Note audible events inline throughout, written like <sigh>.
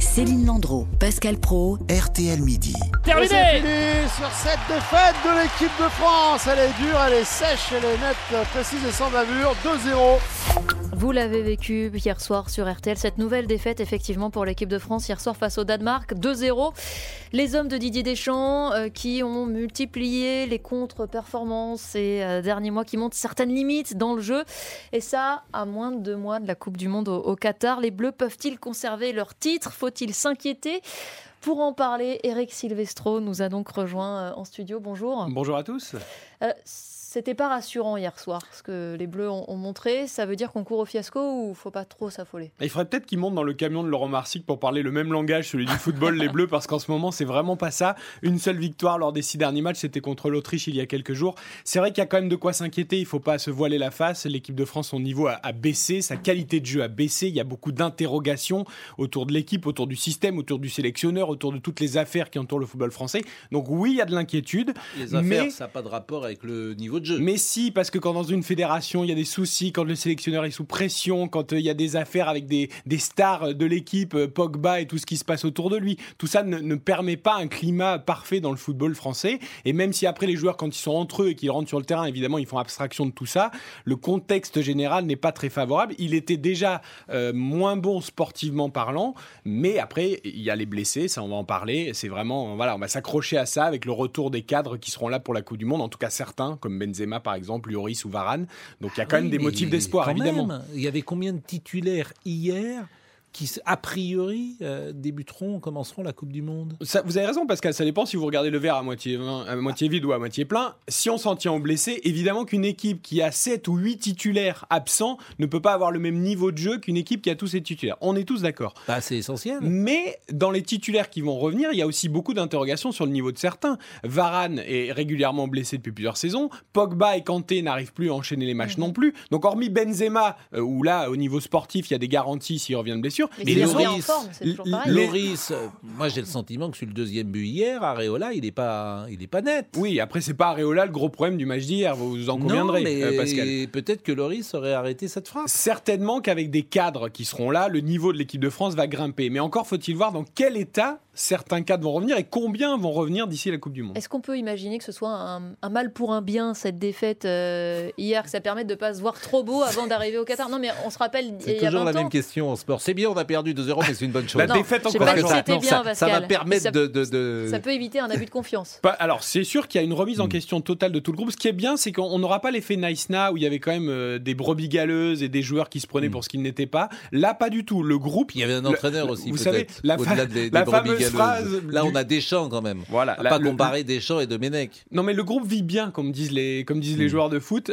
Céline Landreau, Pascal Pro, RTL Midi. Terminé c'est fini sur cette défaite de l'équipe de France. Elle est dure, elle est sèche, elle est nette, précise et sans bavure. 2-0. Vous l'avez vécu hier soir sur RTL, cette nouvelle défaite effectivement pour l'équipe de France hier soir face au Danemark, 2-0. Les hommes de Didier Deschamps euh, qui ont multiplié les contre-performances ces euh, derniers mois, qui montrent certaines limites dans le jeu. Et ça, à moins de deux mois de la Coupe du Monde au, au Qatar, les Bleus peuvent-ils conserver leur titre? Faut-il s'inquiéter? Pour en parler, Eric Silvestro nous a donc rejoint euh, en studio. Bonjour. Bonjour à tous. Euh, C'était pas rassurant hier soir ce que les Bleus ont, ont montré. Ça veut dire qu'on court au fiasco ou faut pas trop s'affoler? Il faudrait peut-être qu'ils montent dans le camion de Laurent Marsic pour parler le même langage, celui du football, les Bleus, parce qu'en ce moment, c'est vraiment pas ça. Une seule victoire lors des six derniers matchs, c'était contre l'Autriche il y a quelques jours. C'est vrai qu'il y a quand même de quoi s'inquiéter, il faut pas se voiler la face. L'équipe de France, son niveau a, a baissé, sa qualité de jeu a baissé. Il y a beaucoup d'interrogations autour de l'équipe, autour du système, autour du sélectionneur, autour de toutes les affaires qui entourent le football français. Donc oui, il y a de l'inquiétude. Les affaires, Mais- ça n'a pas de rapport avec le niveau de Mais si, parce que quand dans une fédération, il y a des soucis, quand le sélectionneur est sous pression, quand euh, il y a des affaires avec des, des stars de l'équipe, euh, Pogba et tout ce qui se passe autour de lui, tout ça ne, ne permet pas un climat parfait dans le football français. Et même si après les joueurs, quand ils sont entre eux et qu'ils rentrent sur le terrain, évidemment, ils font abstraction de tout ça, le contexte général n'est pas très favorable. Il était déjà euh, moins bon sportivement parlant, mais après, il y a les blessés, ça on va en parler. C'est vraiment, voilà, on va s'accrocher à ça avec le retour des cadres qui seront là pour la Coupe du Monde, en tout cas certains, comme Benzema par exemple, Lloris ou Varane. Donc il y a quand Ah même oui, des motifs d'espoir, quand évidemment. même, il y avait combien de titulaires hier qui, a priori, euh, débuteront, commenceront la Coupe du Monde Ça, vous avez raison, Pascal. Ça dépend si vous regardez le verre à moitié, à moitié vide ou à moitié plein. Si on s'en tient aux blessés, évidemment qu'une équipe qui a 7 ou 8 titulaires absents ne peut pas avoir le même niveau de jeu qu'une équipe qui a tous ses titulaires. On est tous d'accord. bah, C'est essentiel. Mais dans les titulaires qui vont revenir, il y a aussi beaucoup d'interrogations sur le niveau de certains. Varane est régulièrement blessé depuis plusieurs saisons. Pogba et Kanté n'arrivent plus à enchaîner les matchs non plus. Donc hormis Benzema, euh, où là, au niveau sportif, il y a des garanties s'il revient de blessure. Mais Loris- toujours Loris, euh, moi j'ai le sentiment que sur le deuxième but hier, Areola, il n'est pas, il est pas net. Oui, après, c'est pas Areola le gros problème du match d'hier, vous en non, conviendrez, mais euh, Pascal. peut-être que Loris aurait arrêté cette frappe. Certainement qu'avec des cadres qui seront là, le niveau de l'équipe de France va grimper. Mais encore faut-il voir dans quel état certains cadres vont revenir et combien vont revenir d'ici la Coupe du Monde. Est-ce qu'on peut imaginer que ce soit un, un mal pour un bien, cette défaite euh, hier, que ça permette de ne pas se voir trop beau avant d'arriver au Qatar? Non, mais on se rappelle, il C'est y a toujours 20 la ans, même question en sport. C'est bien, on a perdu 2-0, mais c'est une bonne chose. La Non, défaite Non, bien, ça, ça va permettre ça- de, de- de- Ça peut éviter un abus de confiance. Alors, c'est sûr qu'il y a une remise en Hmm. question totale de tout le groupe. Ce qui est bien, c'est qu'on n'aura pas l'effet Nice Na où il y avait quand même euh, des brebis galeuses et des joueurs qui se prenaient Hmm. pour ce qu'ils n'étaient pas. Là, pas du tout. Le groupe. Il y avait un entraîneur le- aussi, Vous savez, la, au-delà des, la des brebis fameuse galeuses. phrase. Là, on a Deschamps quand même. Voilà, On la- pas le- comparer Deschamps et Domenech. Non, mais le groupe vit bien, comme disent les, comme disent les Mm. joueurs de foot.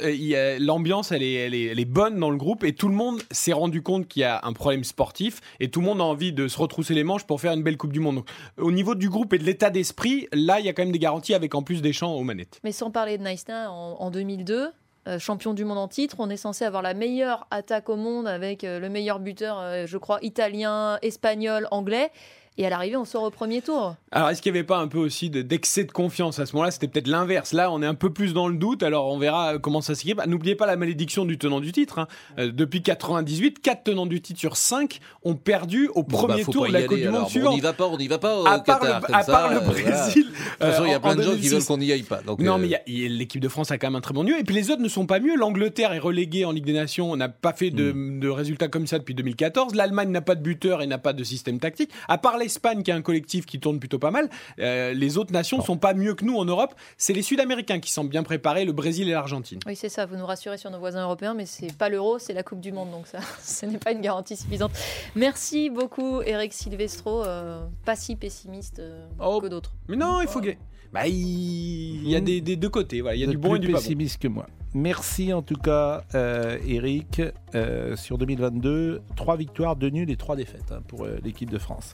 L'ambiance, elle est, elle, est, elle est bonne dans le groupe et tout le monde s'est rendu compte qu'il y a un problème sportif et tout le monde a envie de se retrousser les manches pour faire une belle Coupe du Monde. Au niveau du groupe et de l'état d'esprit, là, il y a quand même des garanties avec en plus des champs aux manettes. Mais sans parler de en, en 2002, euh, champion du monde en titre, on est censé avoir la meilleure attaque au monde avec euh, le meilleur buteur, euh, je crois, italien, espagnol, anglais. Et à l'arrivée, on sort au premier tour. Alors, est-ce qu'il n'y avait pas un peu aussi de- d'excès de, confiance à ce moment-là? C'était peut-être l'inverse. Là, on est un peu plus dans le doute. Alors, on verra comment ça s'équipe. Ah, N'oubliez pas la malédiction du tenant du titre. hein. Euh, depuis 98, 4 tenants du titre sur 5 ont perdu au Bon, premier bah, faut tour de la Coupe du. Monde Bon, suivante. On n'y va pas, on n'y va pas au à part, Qatar. le, comme à ça, part le euh, voilà. Brésil. De toute façon, il y euh, a plein de gens qui 2006. veulent qu'on n'y aille pas. Donc, Non, euh, mais l'équipe de France a quand même un très bon niveau. Et puis les autres ne sont pas mieux. L'Angleterre est reléguée en Ligue des Nations. On n'a pas fait de, Hmm. de résultats comme ça depuis 2014. L'Allemagne n'a pas de buteur et n'a pas de système tactique. À part l'Espagne qui a un collectif qui tourne plutôt pas mal, euh, les autres nations ne sont pas mieux que nous en Europe. C'est les Sud-Américains qui semblent bien préparés, le Brésil et l'Argentine. Oui, c'est ça, vous nous rassurez sur nos voisins européens, mais c'est pas l'euro, c'est la Coupe du Monde, donc ça, <laughs> ce n'est pas une garantie suffisante. Merci beaucoup, Eric Silvestro, euh, pas si pessimiste euh, Oh. que d'autres. Mais non, il faut gagner. Bah, il y a des, des deux côtés. Voilà. Il y a du bon et plus du pas bon. pessimiste que moi. Merci en tout cas, euh, Eric. Euh, sur 2022, trois victoires, deux nuls et trois défaites hein, pour euh, l'équipe de France.